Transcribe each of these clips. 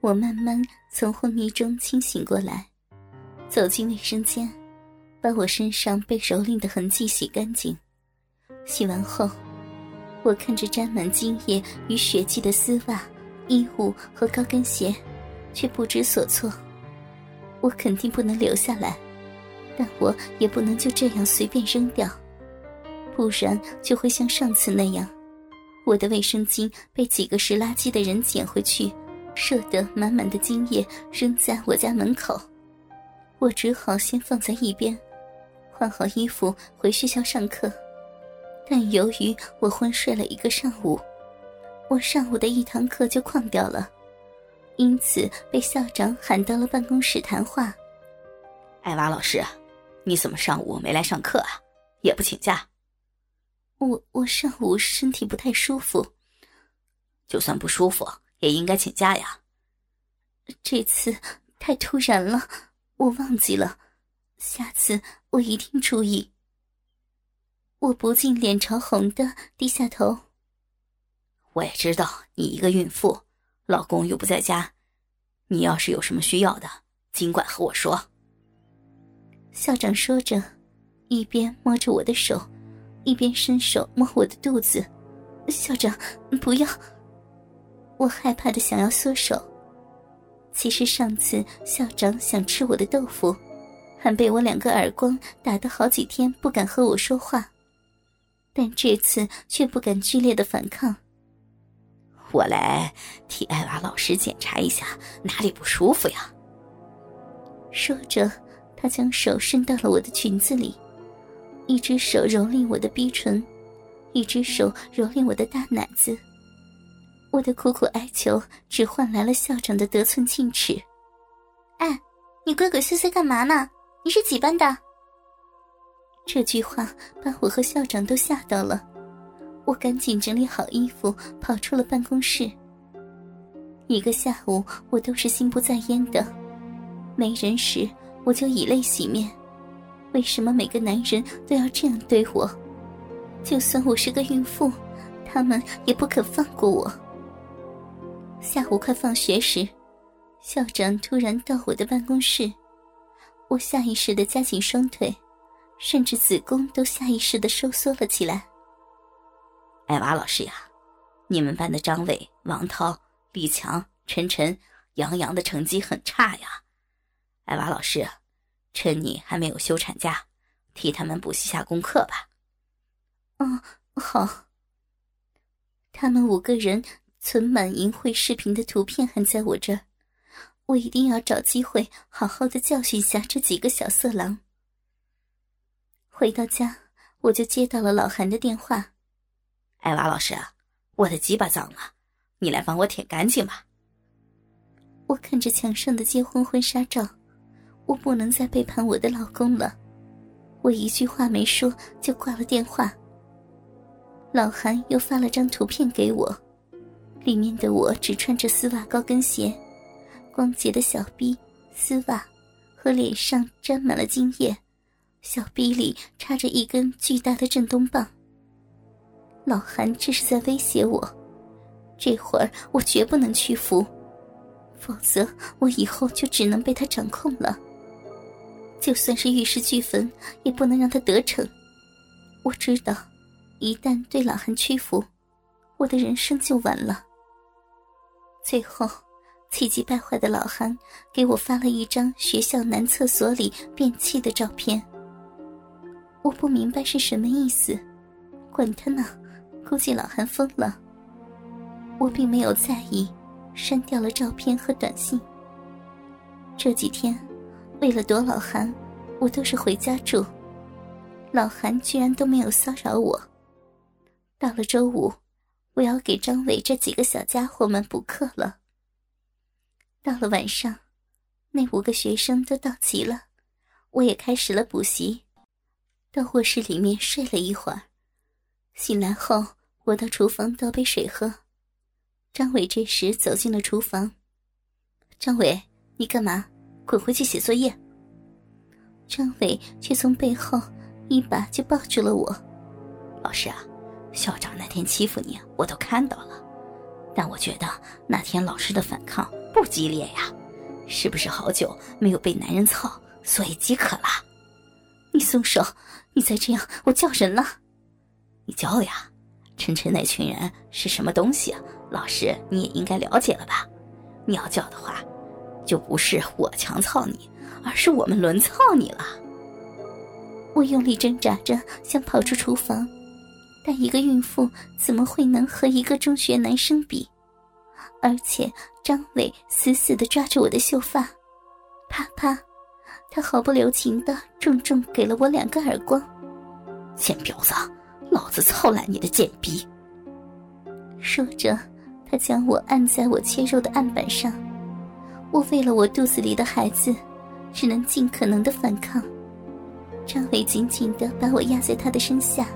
我慢慢从昏迷中清醒过来，走进卫生间，把我身上被蹂躏的痕迹洗干净。洗完后，我看着沾满精液与血迹的丝袜、衣物和高跟鞋，却不知所措。我肯定不能留下来，但我也不能就这样随便扔掉，不然就会像上次那样，我的卫生巾被几个拾垃圾的人捡回去。射得满满的精液扔在我家门口，我只好先放在一边，换好衣服回学校上课。但由于我昏睡了一个上午，我上午的一堂课就旷掉了，因此被校长喊到了办公室谈话。艾娃老师，你怎么上午没来上课啊？也不请假？我我上午身体不太舒服，就算不舒服。也应该请假呀。这次太突然了，我忘记了，下次我一定注意。我不禁脸朝红的低下头。我也知道你一个孕妇，老公又不在家，你要是有什么需要的，尽管和我说。校长说着，一边摸着我的手，一边伸手摸我的肚子。校长，不要。我害怕的想要缩手，其实上次校长想吃我的豆腐，还被我两个耳光打得好几天不敢和我说话，但这次却不敢剧烈的反抗。我来替艾娃老师检查一下哪里不舒服呀。说着，他将手伸到了我的裙子里，一只手蹂躏我的逼唇，一只手蹂躏我的大奶子。我的苦苦哀求，只换来了校长的得寸进尺。哎，你鬼鬼祟祟干嘛呢？你是几班的？这句话把我和校长都吓到了。我赶紧整理好衣服，跑出了办公室。一个下午，我都是心不在焉的。没人时，我就以泪洗面。为什么每个男人都要这样对我？就算我是个孕妇，他们也不肯放过我。下午快放学时，校长突然到我的办公室，我下意识的夹紧双腿，甚至子宫都下意识的收缩了起来。艾娃老师呀，你们班的张伟、王涛、李强、晨晨、杨洋的成绩很差呀。艾娃老师，趁你还没有休产假，替他们补习下功课吧。嗯，好。他们五个人。存满淫秽视频的图片还在我这儿，我一定要找机会好好的教训一下这几个小色狼。回到家，我就接到了老韩的电话：“艾娃老师，我的鸡巴脏了，你来帮我舔干净吧。”我看着墙上的结婚婚纱照，我不能再背叛我的老公了。我一句话没说就挂了电话。老韩又发了张图片给我。里面的我只穿着丝袜高跟鞋，光洁的小臂、丝袜和脸上沾满了精液，小臂里插着一根巨大的震动棒。老韩这是在威胁我，这会儿我绝不能屈服，否则我以后就只能被他掌控了。就算是玉石俱焚，也不能让他得逞。我知道，一旦对老韩屈服，我的人生就完了。最后，气急败坏的老韩给我发了一张学校男厕所里便器的照片。我不明白是什么意思，管他呢，估计老韩疯了。我并没有在意，删掉了照片和短信。这几天，为了躲老韩，我都是回家住，老韩居然都没有骚扰我。到了周五。我要给张伟这几个小家伙们补课了。到了晚上，那五个学生都到齐了，我也开始了补习。到卧室里面睡了一会儿，醒来后，我到厨房倒杯水喝。张伟这时走进了厨房。张伟，你干嘛？滚回去写作业。张伟却从背后一把就抱住了我。老师啊。校长那天欺负你，我都看到了，但我觉得那天老师的反抗不激烈呀？是不是好久没有被男人操，所以饥渴了？你松手！你再这样，我叫人了。你叫呀？晨晨那群人是什么东西？老师你也应该了解了吧？你要叫的话，就不是我强操你，而是我们轮操你了。我用力挣扎着想跑出厨房，但一个孕妇怎么会能和一个中学男生比？而且张伟死死的抓着我的秀发，啪啪，他毫不留情的重重给了我两个耳光。贱婊子，老子操烂你的贱逼！说着，他将我按在我切肉的案板上。我为了我肚子里的孩子，只能尽可能的反抗。张伟紧紧的把我压在他的身下，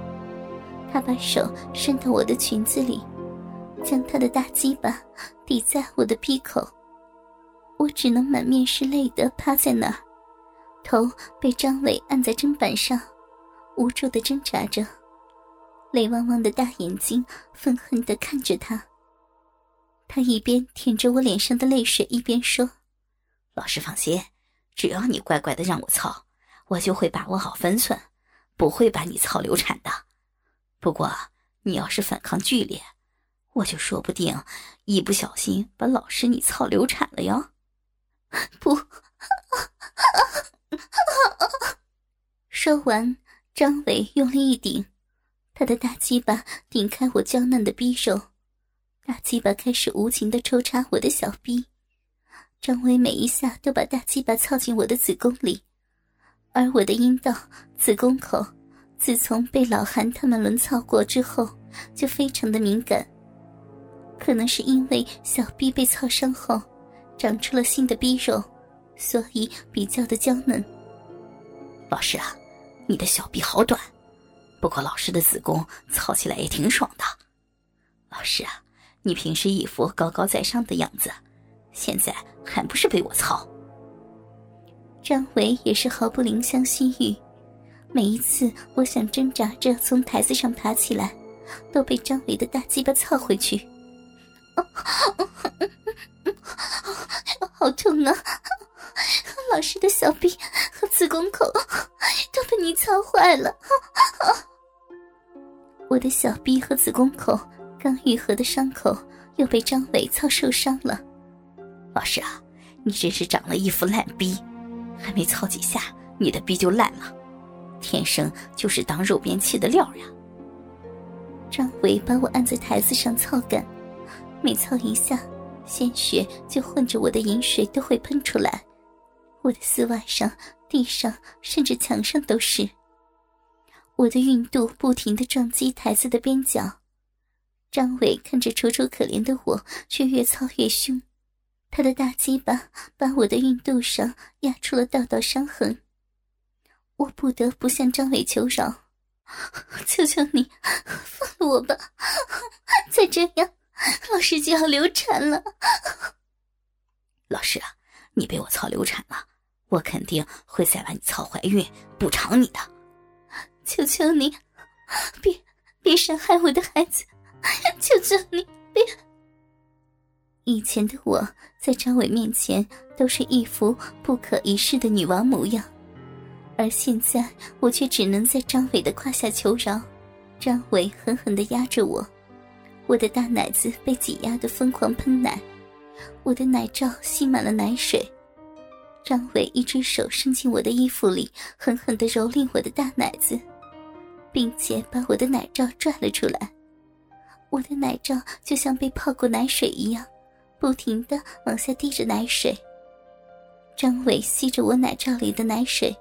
他把手伸到我的裙子里。将他的大鸡巴抵在我的鼻口，我只能满面是泪的趴在那儿，头被张伟按在砧板上，无助的挣扎着，泪汪汪的大眼睛愤恨的看着他。他一边舔着我脸上的泪水，一边说：“老师放心，只要你乖乖的让我操，我就会把握好分寸，不会把你操流产的。不过你要是反抗剧烈。”我就说不定一不小心把老师你操流产了哟！不，说完，张伟用力一顶，他的大鸡巴顶开我娇嫩的匕首，大鸡巴开始无情的抽插我的小逼。张伟每一下都把大鸡巴操进我的子宫里，而我的阴道、子宫口，自从被老韩他们轮操过之后，就非常的敏感。可能是因为小臂被操伤后，长出了新的逼肉，所以比较的娇嫩。老师啊，你的小臂好短，不过老师的子宫操起来也挺爽的。老师啊，你平时一副高高在上的样子，现在还不是被我操？张伟也是毫不怜香惜玉，每一次我想挣扎着从台子上爬起来，都被张伟的大鸡巴操回去。哦好痛啊！老师的小臂和子宫口都被你操坏了。我的小臂和子宫口刚愈合的伤口又被张伟操受伤了。老师啊，你真是长了一副烂逼，还没操几下，你的逼就烂了，天生就是当肉便器的料呀！张伟把我按在台子上操干。每操一下，鲜血就混着我的饮水都会喷出来，我的丝袜上、地上甚至墙上都是。我的孕肚不停的撞击台子的边角，张伟看着楚楚可怜的我，却越操越凶，他的大鸡巴把我的孕肚上压出了道道伤痕。我不得不向张伟求饶：“求求你，放了我吧！再这样……”老师就要流产了，老师啊，你被我操流产了，我肯定会再把你操怀孕补偿你的。求求你，别别伤害我的孩子，求求你别。以前的我在张伟面前都是一副不可一世的女王模样，而现在我却只能在张伟的胯下求饶。张伟狠狠的压着我。我的大奶子被挤压的疯狂喷奶，我的奶罩吸满了奶水。张伟一只手伸进我的衣服里，狠狠的蹂躏我的大奶子，并且把我的奶罩拽了出来。我的奶罩就像被泡过奶水一样，不停的往下滴着奶水。张伟吸着我奶罩里的奶水，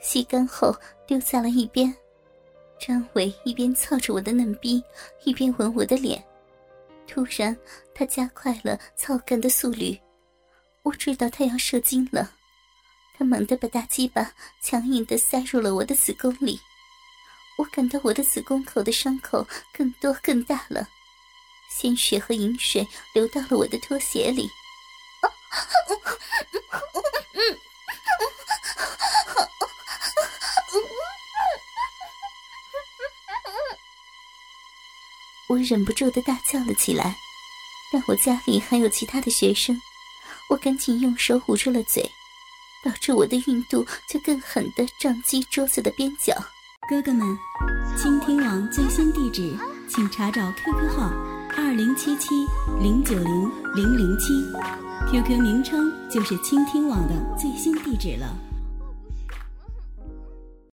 吸干后丢在了一边。张伟一边操着我的嫩逼，一边吻我的脸。突然，他加快了操干的速率。我知道他要射精了，他猛地把大鸡巴强硬地塞入了我的子宫里。我感到我的子宫口的伤口更多更大了，鲜血和饮水流到了我的拖鞋里。我忍不住的大叫了起来，但我家里还有其他的学生，我赶紧用手捂住了嘴，导致我的孕肚就更狠的撞击桌子的边角。哥哥们，倾听网最新地址，请查找 QQ 号二零七七零九零零零七，QQ 名称就是倾听网的最新地址了。